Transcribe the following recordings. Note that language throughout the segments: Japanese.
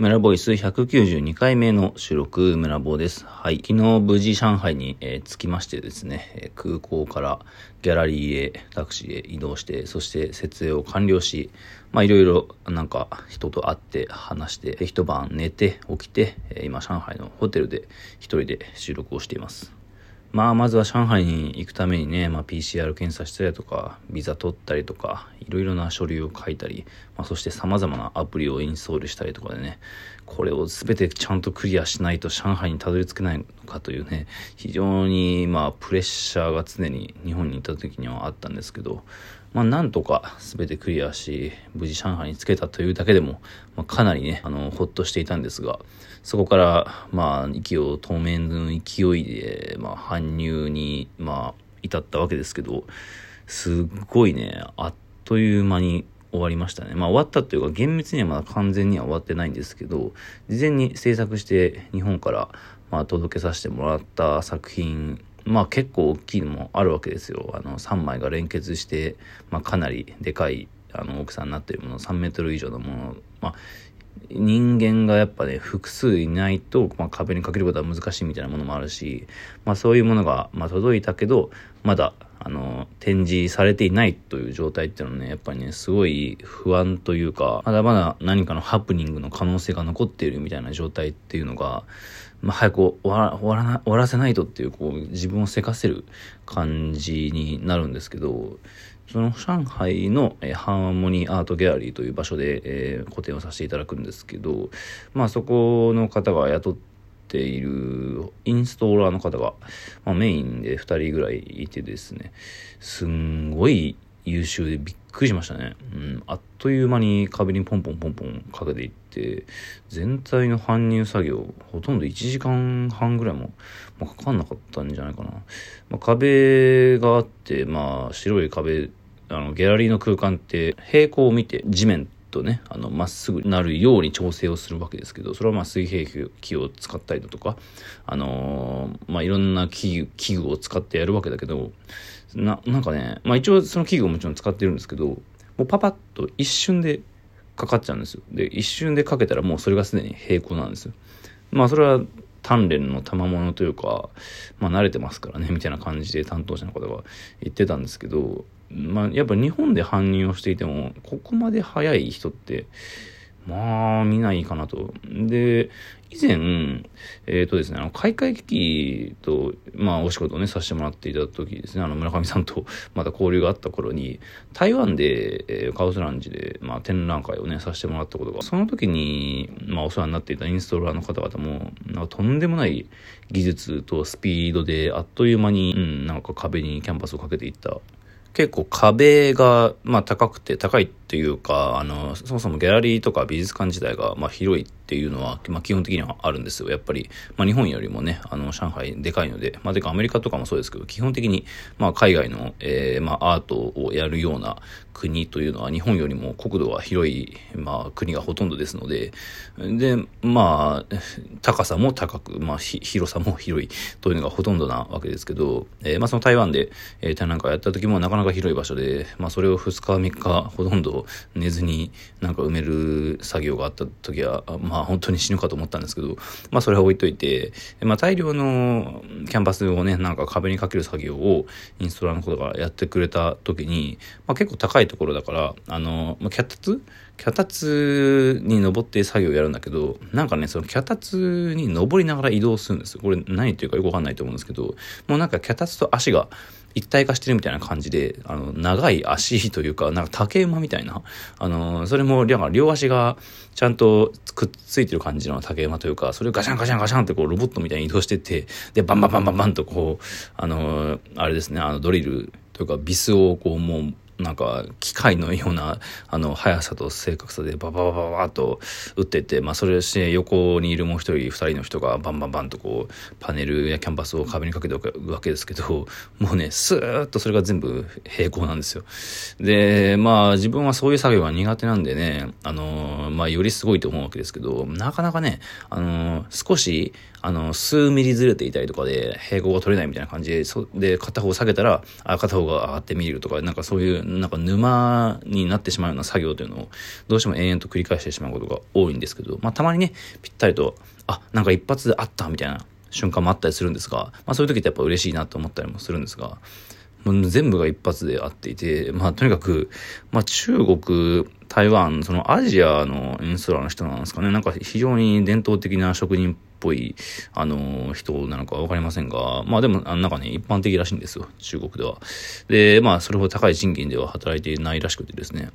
村ボイス192回目の収録、村坊です。はい。昨日無事上海に、えー、着きましてですね、えー、空港からギャラリーへ、タクシーへ移動して、そして設営を完了し、まあいろいろなんか人と会って話して、一晩寝て起きて、えー、今上海のホテルで一人で収録をしています。まあ、まずは上海に行くためにね、まあ、PCR 検査したりとか、ビザ取ったりとか、いろいろな書類を書いたり、まあ、そして様々なアプリをインストールしたりとかでね、これを全てちゃんとクリアしないと上海にたどり着けないのかというね、非常にまあ、プレッシャーが常に日本にいた時にはあったんですけど、まあ、なんとか全てクリアし、無事上海に着けたというだけでも、まあ、かなりね、あの、ほっとしていたんですが、そこから、まあ、息を当面の勢いで、まあ、搬入に、まあ、至ったわけですけど、すっごいね、あっという間に終わりましたね。まあ終わったというか厳密にはまだ完全には終わってないんですけど、事前に制作して日本からまあ届けさせてもらった作品まあ結構大きいのもあるわけですよ。あの3枚が連結して、まあ、かなりでかいあの大きさになっているもの、3メートル以上のもの、まあ人間がやっぱね、複数いないと、まあ、壁にかけることは難しいみたいなものもあるし、まあそういうものが、まあ届いたけど、まだ、あの、展示されていないという状態っていうのはね、やっぱりね、すごい不安というか、まだまだ何かのハプニングの可能性が残っているみたいな状態っていうのが、まあ、早く終わら終わらな終わらせないとっていう、こう、自分をせかせる感じになるんですけど、その上海の、え、ハーモニーアートギャラリーという場所で、えー、個展をさせていただくんですけど、まあそこの方が雇っているインストーラーの方が、まあ、メインで2人ぐらいいてですね、すんごい優秀でびっくりしましたね。うん、あっという間に壁にポンポンポンポンかけていって、全体の搬入作業、ほとんど1時間半ぐらいも、まあ、かかんなかったんじゃないかな。まあ、壁があって、まあ、白い壁、あの、ギャラリーの空間って平行を見て地面とね、あの、まっすぐなるように調整をするわけですけど、それはまあ水平器を使ったりだとか、あのー、まあいろんな器具、器具を使ってやるわけだけど、な、なんかね、まあ一応その器具をもちろん使ってるんですけど、もうパパッと一瞬でかかっちゃうんですよ。で、一瞬でかけたらもうそれがすでに平行なんですよ。まあそれは鍛錬の賜物というか、まあ慣れてますからね、みたいな感じで担当者の方が言ってたんですけど、まあやっぱ日本で搬入をしていても、ここまで早い人って、まあ、見ないかなと。で、以前、えっ、ー、とですね、あの、開会危機と、まあ、お仕事をね、させてもらっていた時ですね、あの、村上さんと また交流があった頃に、台湾で、えー、カオスランジで、まあ、展覧会をね、させてもらったことが、その時に、まあ、お世話になっていたインストーラーの方々も、なんかとんでもない技術とスピードで、あっという間に、うん、なんか壁にキャンパスをかけていった結構壁が、まあ、高くて高いっていうか、あの、そもそもギャラリーとか美術館自体が、まあ、広いっていうのは、まあ、基本的にはあるんですよ。やっぱり、まあ、日本よりもね、あの、上海でかいので、まあ、てかアメリカとかもそうですけど、基本的に、まあ、海外の、えー、まあ、アートをやるような国というのは、日本よりも国土が広い、まあ、国がほとんどですので、で、まあ、高さも高く、まあ、広さも広いというのがほとんどなわけですけど、えー、まあ、その台湾で、えー、展覧会やった時もなかなか広い場所で、まあ、それを2日3日ほとんど寝ずになんか埋める作業があった時は、まあ、本当に死ぬかと思ったんですけど、まあ、それは置いといて、まあ、大量のキャンパスをね、なんか壁にかける作業をインストラのことがやってくれた時に、まあ、結構高いところだから、あの、まあ、脚立？脚立に登って作業やるんだけど、なんかね、その脚立に登りながら移動するんですよ。これ何ていうかよくわかんないと思うんですけど、もうなんか脚立と足が一体化してるみたいな感じで、あの、長い足というか、なんか竹馬みたいな、あの、それも、両足がちゃんとくっついてる感じの竹馬というか、それをガシャンガシャンガシャンってこう、ロボットみたいに移動してって、で、バンバンバンバンバンとこう、あの、あれですね、あの、ドリルというか、ビスをこう、もう、なんか機械のような あの速さと正確さでバババババッと打ってってまあそれして横にいるもう一人二人の人がバンバンバンとこうパネルやキャンバスを壁にかけておくわけですけど もうねスーッとそれが全部平行なんですよ。でまあ自分はそういう作業が苦手なんでねあのまあよりすごいと思うわけですけどなかなかねあの少しあの数ミリずれていたりとかで平行が取れないみたいな感じでそで片方下げたらあ片方が上がって見えるとかなんかそういうなんか沼になってしまうような作業というのを、どうしても延々と繰り返してしまうことが多いんですけど、まあ、たまにね、ぴったりと、あ、なんか一発であったみたいな瞬間もあったりするんですが、まあ、そういう時ってやっぱ嬉しいなと思ったりもするんですが、もう全部が一発であっていて、まあ、とにかく、まあ、中国、台湾、そのアジアのインストラの人なんですかね。なんか非常に伝統的な職人ぽい、あの、人なのかわかりませんが、まあでも、あなんかね、一般的らしいんですよ、中国では。で、まあ、それほど高い賃金では働いていないらしくてですね。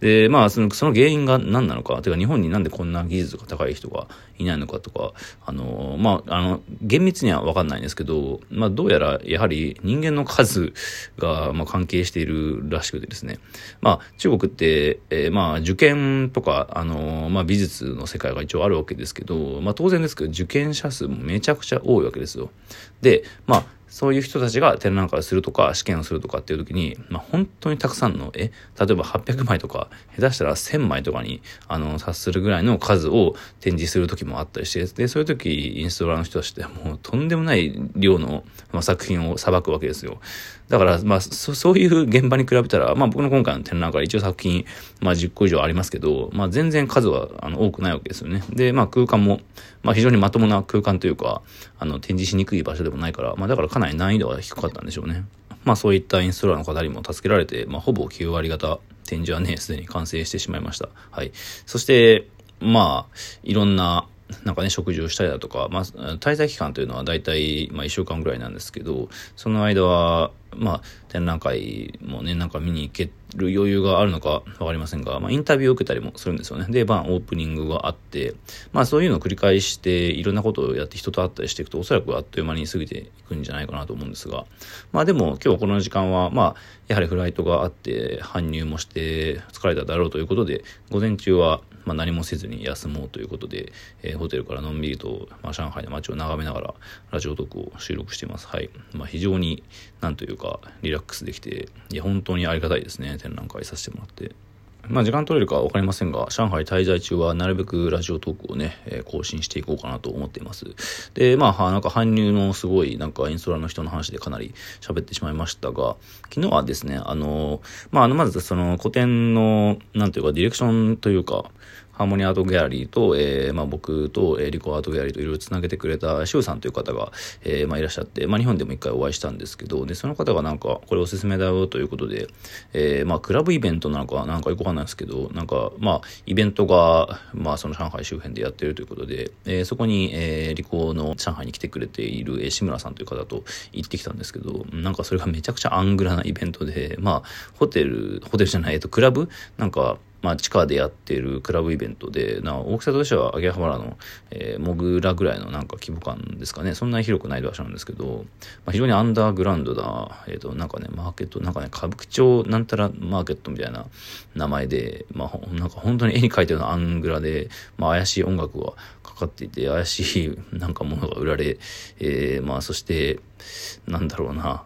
で、まあ、その、その原因が何なのか、てか日本になんでこんな技術が高い人がいないのかとか、あの、まあ、あの、厳密にはわかんないんですけど、まあ、どうやら、やはり人間の数が、まあ、関係しているらしくてですね。まあ、中国って、えー、まあ、受験とか、あの、まあ、美術の世界が一応あるわけですけど、まあ、当然ですけど、受験者数もめちゃくちゃ多いわけですよ。で、まあ、そういう人たちが展覧会をするとか、試験をするとかっていう時に、まあ、本当にたくさんの絵、例えば800枚とか、下手したら1000枚とかに、あの、達するぐらいの数を展示する時もあったりして、で、そういう時、インストラーの人たちってもうとんでもない量の、まあ、作品を裁くわけですよ。だから、まあそ、そういう現場に比べたら、まあ僕の今回の展覧会一応作品、まあ10個以上ありますけど、まあ全然数はあの多くないわけですよね。で、まあ空間も、まあ非常にまともな空間というか、あの展示しにくい場所でもないから、まあだからかなり難易度は低かったんでしょうね。まあそういったインストラーの方にも助けられて、まあほぼ9割方展示はね、すでに完成してしまいました。はい。そして、まあ、いろんななんかね、食事をしたりだとか、まあ、滞在期間というのは大体、まあ、1週間ぐらいなんですけど、その間は、まあ、展覧会もね、なんか見に行ける余裕があるのかわかりませんが、まあ、インタビューを受けたりもするんですよね。で、まあ、オープニングがあって、まあ、そういうのを繰り返して、いろんなことをやって人と会ったりしていくと、おそらくあっという間に過ぎていくんじゃないかなと思うんですが、まあ、でも、今日この時間は、まあ、やはりフライトがあって、搬入もして疲れただろうということで、午前中は、まあ、何もせずに休もうということで、えー、ホテルからのんびりと、まあ、上海の街を眺めながらラジオトークを収録しています。はい。まあ、非常になんというかリラックスできて、いや、本当にありがたいですね。展覧会させてもらって。まあ時間取れるか分かりませんが、上海滞在中はなるべくラジオトークをね、えー、更新していこうかなと思っています。で、まあ、なんか搬入のすごい、なんかインストラの人の話でかなり喋ってしまいましたが、昨日はですね、あの、まあ、あの、まずその古典の、なんていうか、ディレクションというか、ハーモニーアートギャラリーと、えー、まあ、僕と、えー、リコアートギャラリーといろいろつなげてくれたシュウさんという方が、えー、まあ、いらっしゃって、まあ、日本でも一回お会いしたんですけど、で、その方がなんか、これおすすめだよということで、えー、まあ、クラブイベントなのか、なんかよくわかんないですけど、なんか、まあ、イベントが、まあ、その上海周辺でやってるということで、えー、そこに、えー、リコの上海に来てくれている、えー、志村さんという方と行ってきたんですけど、なんかそれがめちゃくちゃアングラなイベントで、まあ、ホテル、ホテルじゃない、えっと、クラブ？なんか、まあ、地下でやってるクラブイベントで、な大きさとしては秋葉原の、えー、モグラぐらいのなんか規模感ですかね。そんなに広くない場所なんですけど、まあ、非常にアンダーグラウンドな、えっ、ー、と、なんかね、マーケット、なんかね、歌舞伎町なんたらマーケットみたいな名前で、まあ、なんか本当に絵に描いたようなアングラで、まあ、怪しい音楽がかかっていて、怪しいなんかものが売られ、えー、まあ、そして、なんだろうな、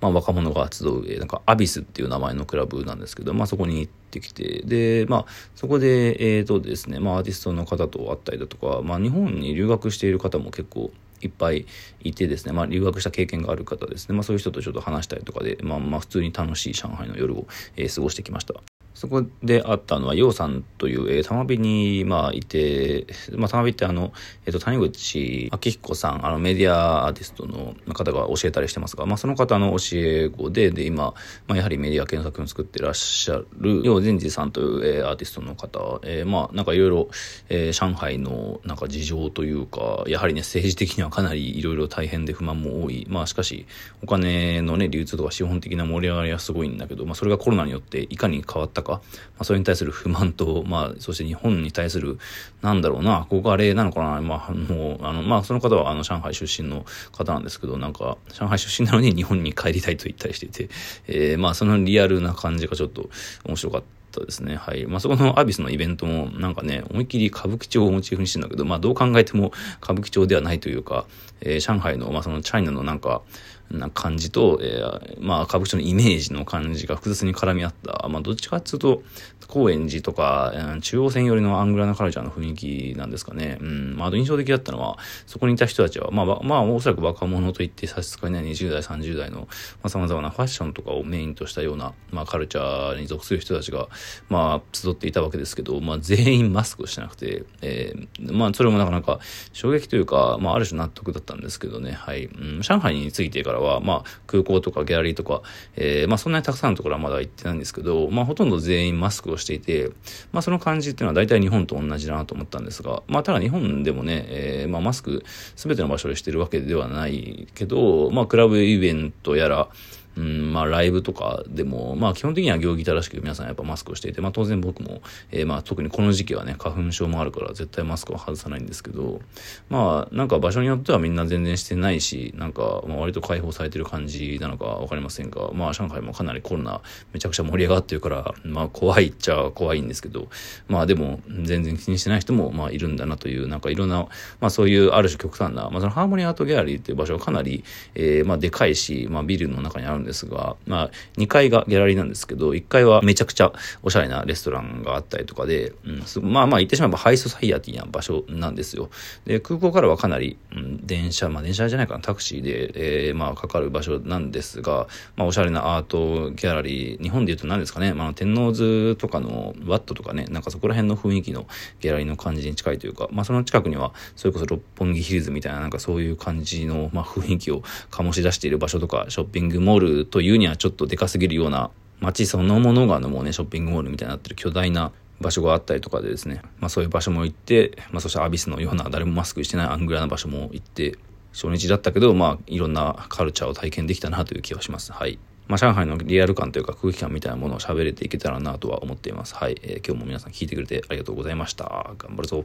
まあ、若者が集う、なんか、アビスっていう名前のクラブなんですけど、まあ、そこに行ってきて、で、まあ、そこで、えっ、ー、とですね、まあ、アーティストの方と会ったりだとか、まあ、日本に留学している方も結構いっぱいいてですね、まあ、留学した経験がある方ですね、まあ、そういう人とちょっと話したりとかで、まあ、まあ、普通に楽しい上海の夜を、えー、過ごしてきました。そこで会ったのは、ヨウさんという、えー、玉美に、まあ、いて、まあ、玉美ってあの、えっ、ー、と、谷口明彦さん、あの、メディアアーティストの方が教えたりしてますが、まあ、その方の教え子で、で、今、まあ、やはりメディア検索を作ってらっしゃる、ヨウ善治さんという、えー、アーティストの方、えー、まあ、なんかいろいろ、えー、上海の、なんか事情というか、やはりね、政治的にはかなりいろいろ大変で不満も多い。まあ、しかし、お金のね、流通とか資本的な盛り上がりはすごいんだけど、まあ、それがコロナによっていかに変わったか、か、まあ、それに対する不満と、まあ、そして日本に対する、なんだろうな、憧れなのかな、まあ、もう、あの、まあ、その方は、あの、上海出身の方なんですけど、なんか、上海出身なのに日本に帰りたいと言ったりしていて、えー、まあ、そのリアルな感じがちょっと面白かった。ったですね。はい。まあ、そこのアビスのイベントも、なんかね、思いっきり歌舞伎町をモチーフにしてるんだけど、まあ、どう考えても歌舞伎町ではないというか、えー、上海の、まあ、そのチャイナのなんか、な感じと、えー、まあ、歌舞伎町のイメージの感じが複雑に絡み合った、まあ、どっちかっていうと、高円寺とか、中央線寄りのアングラなカルチャーの雰囲気なんですかね。うん。まあ、あと印象的だったのは、そこにいた人たちは、まあ、まあ、おそらく若者といって差し支えない20代、30代の、まあ、様々なファッションとかをメインとしたような、まあ、カルチャーに属する人たちが、まあ、集っていたわけですけど、まあ、全員マスクをしてなくて、えー、まあ、それもなかなか衝撃というか、まあ、ある種納得だったんですけどね。はい。うん、上海についてからは、まあ、空港とかギャラリーとか、えー、まあ、そんなにたくさんのところはまだ行ってないんですけど、まあ、ほとんど全員マスクをしていて、まあ、その感じっていうのは大体日本と同じだなと思ったんですが、まあ、ただ日本でもね、えー、まあ、マスク全ての場所でしてるわけではないけど、まあ、クラブイベントやら、うん、まあライブとかでも、まあ基本的には行儀正しく皆さんやっぱマスクをしていて、まあ当然僕も、えー、まあ特にこの時期はね、花粉症もあるから絶対マスクを外さないんですけど、まあなんか場所によってはみんな全然してないし、なんかまあ割と解放されてる感じなのかわかりませんが、まあ上海もかなりコロナめちゃくちゃ盛り上がってるから、まあ怖いっちゃ怖いんですけど、まあでも全然気にしてない人もまあいるんだなという、なんかいろんな、まあそういうある種極端な、まあそのハーモニーアートギャラリーっていう場所はかなり、えー、まあでかいし、まあビルの中にあるんですですが、まあ2階がギャラリーなんですけど、1階はめちゃくちゃおしゃれなレストランがあったりとかで、うん、まあまあ言ってしまえばハイソサイアティな場所なんですよ。で、空港からはかなり、うん、電車、まあ電車じゃないかな、タクシーで、えー、まあかかる場所なんですが、まあおしゃれなアートギャラリー、日本で言うと何ですかね、まあ天王洲とかのワットとかね、なんかそこら辺の雰囲気のギャラリーの感じに近いというか、まあその近くには、それこそ六本木ヒルズみたいななんかそういう感じの、まあ雰囲気を醸し出している場所とか、ショッピングモールというにはちょっとでかすぎるような街そのものがのもうね、ショッピングモールみたいになってる巨大な場所があったりとかでですね、まあそういう場所も行って、まあそしてアビスのような誰もマスクしてないアングラな場所も行って、初日だったけど、まあいろんなカルチャーを体験できたなという気はします。はい。まあ上海のリアル感というか空気感みたいなものを喋れていけたらなとは思っています。はい。えー、今日も皆さん聞いてくれてありがとうございました。頑張るぞ。